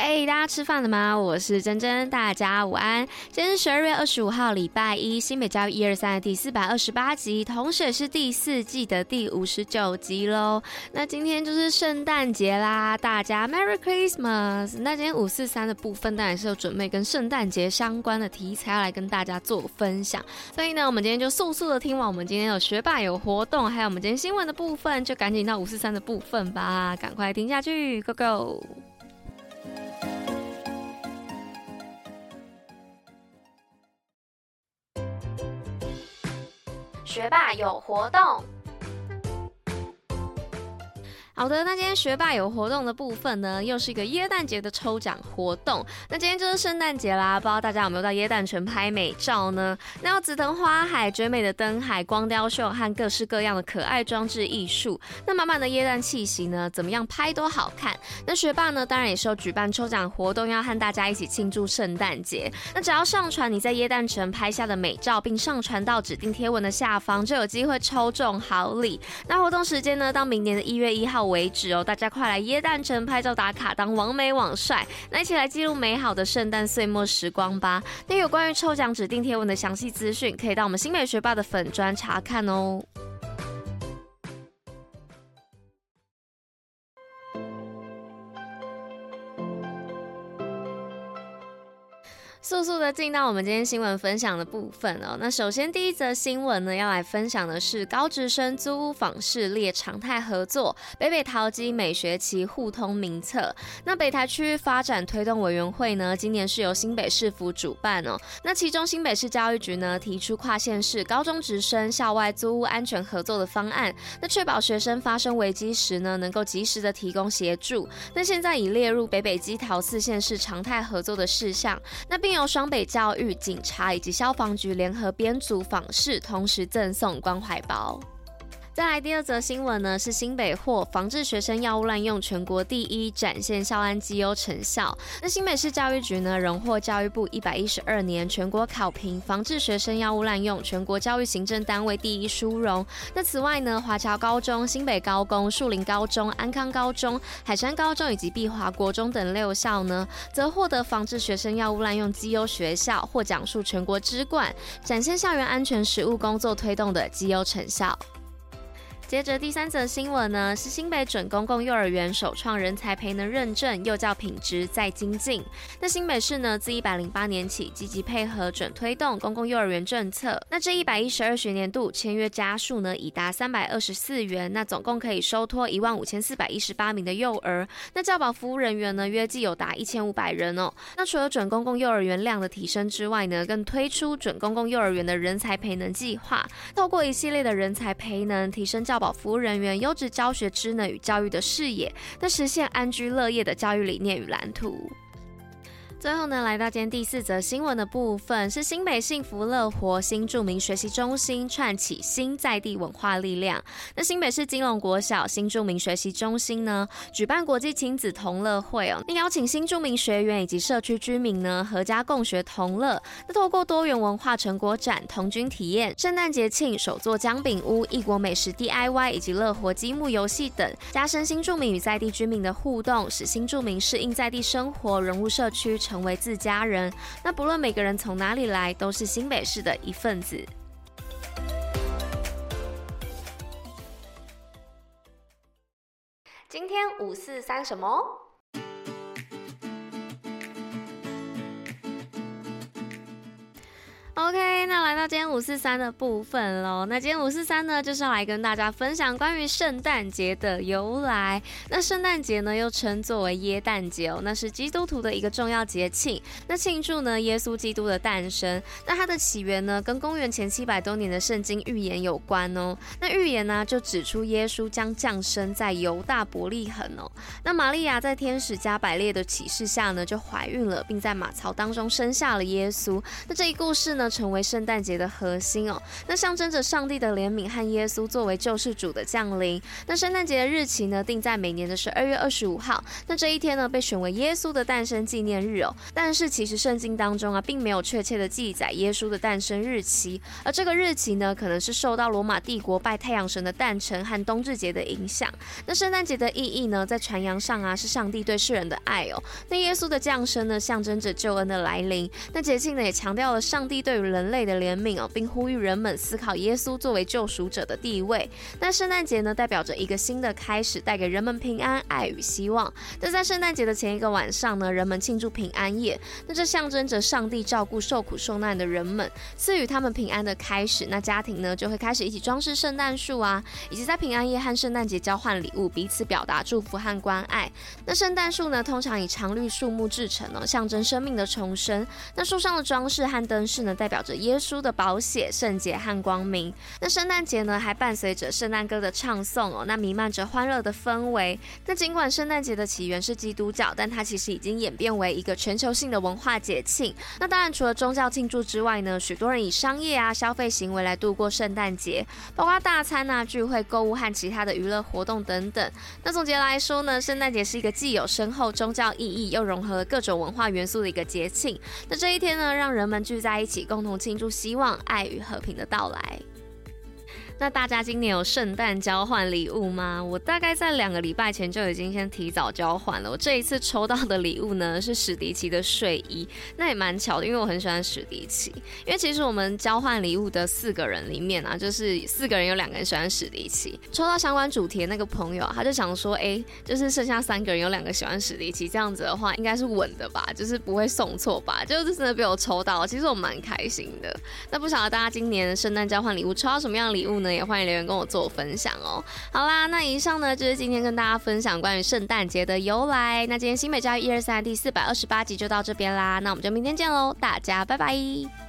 嘿大家吃饭了吗？我是珍珍，大家午安。今天是十二月二十五号，礼拜一，新北教育一二三的第四百二十八集，同时也是第四季的第五十九集喽。那今天就是圣诞节啦，大家 Merry Christmas！那今天五四三的部分当然是有准备跟圣诞节相关的题材要来跟大家做分享，所以呢，我们今天就速速的听完我们今天有学霸有活动，还有我们今天新闻的部分，就赶紧到五四三的部分吧，赶快听下去，Go Go！学霸有活动。好的，那今天学霸有活动的部分呢，又是一个耶诞节的抽奖活动。那今天就是圣诞节啦，不知道大家有没有到耶诞城拍美照呢？那有紫藤花海、绝美的灯海、光雕秀和各式各样的可爱装置艺术，那满满的耶诞气息呢，怎么样拍都好看。那学霸呢，当然也是有举办抽奖活动，要和大家一起庆祝圣诞节。那只要上传你在耶诞城拍下的美照，并上传到指定贴文的下方，就有机会抽中好礼。那活动时间呢，到明年的一月一号为止哦，大家快来耶诞城拍照打卡，当网美网帅，那一起来记录美好的圣诞岁末时光吧。那有关于抽奖指定贴文的详细资讯，可以到我们新美学霸的粉专查看哦。速速的进到我们今天新闻分享的部分哦。那首先第一则新闻呢，要来分享的是高职生租屋访视列常态合作，北北桃机每学期互通名册。那北台区域发展推动委员会呢，今年是由新北市府主办哦。那其中新北市教育局呢，提出跨县市高中职生校外租屋安全合作的方案，那确保学生发生危机时呢，能够及时的提供协助。那现在已列入北北基桃四县市常态合作的事项，那并。由双北教育、警察以及消防局联合编组访视，同时赠送关怀包。再来第二则新闻呢，是新北获防治学生药物滥用全国第一，展现校安绩优成效。那新北市教育局呢，荣获教育部一百一十二年全国考评防治学生药物滥用全国教育行政单位第一殊荣。那此外呢，华侨高中、新北高工、树林高中、安康高中、海山高中以及碧华国中等六校呢，则获得防治学生药物滥用绩优学校，获奖数全国之冠，展现校园安全实务工作推动的绩优成效。接着第三则新闻呢，是新北准公共幼儿园首创人才培能认证，幼教品质再精进。那新北市呢，自一百零八年起积极配合准推动公共幼儿园政策。那这一百一十二学年度签约家数呢，已达三百二十四员，那总共可以收托一万五千四百一十八名的幼儿。那教保服务人员呢，约计有达一千五百人哦。那除了准公共幼儿园量的提升之外呢，更推出准公共幼儿园的人才培能计划，透过一系列的人才培能，提升教保服务人员优质教学职能与教育的视野，那实现安居乐业的教育理念与蓝图。最后呢，来到今天第四则新闻的部分，是新北幸福乐活新住民学习中心串起新在地文化力量。那新北市金龙国小新住民学习中心呢，举办国际亲子同乐会哦，并邀请新住民学员以及社区居民呢，合家共学同乐。那透过多元文化成果展、童军体验、圣诞节庆手作姜饼屋、异国美食 DIY 以及乐活积木游戏等，加深新住民与在地居民的互动，使新住民适应在地生活，融入社区。成为自家人，那不论每个人从哪里来，都是新北市的一份子。今天五四三什么？OK，那来到今天五四三的部分喽。那今天五四三呢，就是要来跟大家分享关于圣诞节的由来。那圣诞节呢，又称作为耶诞节哦，那是基督徒的一个重要节庆。那庆祝呢，耶稣基督的诞生。那它的起源呢，跟公元前七百多年的圣经预言有关哦。那预言呢，就指出耶稣将降生在犹大伯利恒哦。那玛利亚在天使加百列的启示下呢，就怀孕了，并在马槽当中生下了耶稣。那这一故事呢，呢，成为圣诞节的核心哦。那象征着上帝的怜悯和耶稣作为救世主的降临。那圣诞节的日期呢，定在每年的十二月二十五号。那这一天呢，被选为耶稣的诞生纪念日哦。但是其实圣经当中啊，并没有确切的记载耶稣的诞生日期。而这个日期呢，可能是受到罗马帝国拜太阳神的诞辰和冬至节的影响。那圣诞节的意义呢，在传扬上啊，是上帝对世人的爱哦。那耶稣的降生呢，象征着救恩的来临。那节庆呢，也强调了上帝对于人类的怜悯哦，并呼吁人们思考耶稣作为救赎者的地位。那圣诞节呢，代表着一个新的开始，带给人们平安、爱与希望。那在圣诞节的前一个晚上呢，人们庆祝平安夜。那这象征着上帝照顾受苦受难的人们，赐予他们平安的开始。那家庭呢，就会开始一起装饰圣诞树啊，以及在平安夜和圣诞节交换礼物，彼此表达祝福和关爱。那圣诞树呢，通常以常绿树木制成哦，象征生命的重生。那树上的装饰和灯饰呢，代表着耶耶稣的宝血、圣洁和光明。那圣诞节呢，还伴随着圣诞歌的唱诵哦，那弥漫着欢乐的氛围。那尽管圣诞节的起源是基督教，但它其实已经演变为一个全球性的文化节庆。那当然，除了宗教庆祝之外呢，许多人以商业啊消费行为来度过圣诞节，包括大餐啊、聚会、购物和其他的娱乐活动等等。那总结来说呢，圣诞节是一个既有深厚宗教意义，又融合了各种文化元素的一个节庆。那这一天呢，让人们聚在一起，共同庆祝希望、爱与和平的到来。那大家今年有圣诞交换礼物吗？我大概在两个礼拜前就已经先提早交换了。我这一次抽到的礼物呢，是史迪奇的睡衣，那也蛮巧的，因为我很喜欢史迪奇。因为其实我们交换礼物的四个人里面啊，就是四个人有两个人喜欢史迪奇。抽到相关主题的那个朋友，他就想说，哎、就是剩下三个人有两个喜欢史迪奇，这样子的话应该是稳的吧，就是不会送错吧？就是真的被我抽到，其实我蛮开心的。那不晓得大家今年圣诞交换礼物抽到什么样礼物呢？也欢迎留言跟我做分享哦。好啦，那以上呢就是今天跟大家分享关于圣诞节的由来。那今天新美教育一二三第四百二十八集就到这边啦，那我们就明天见喽，大家拜拜。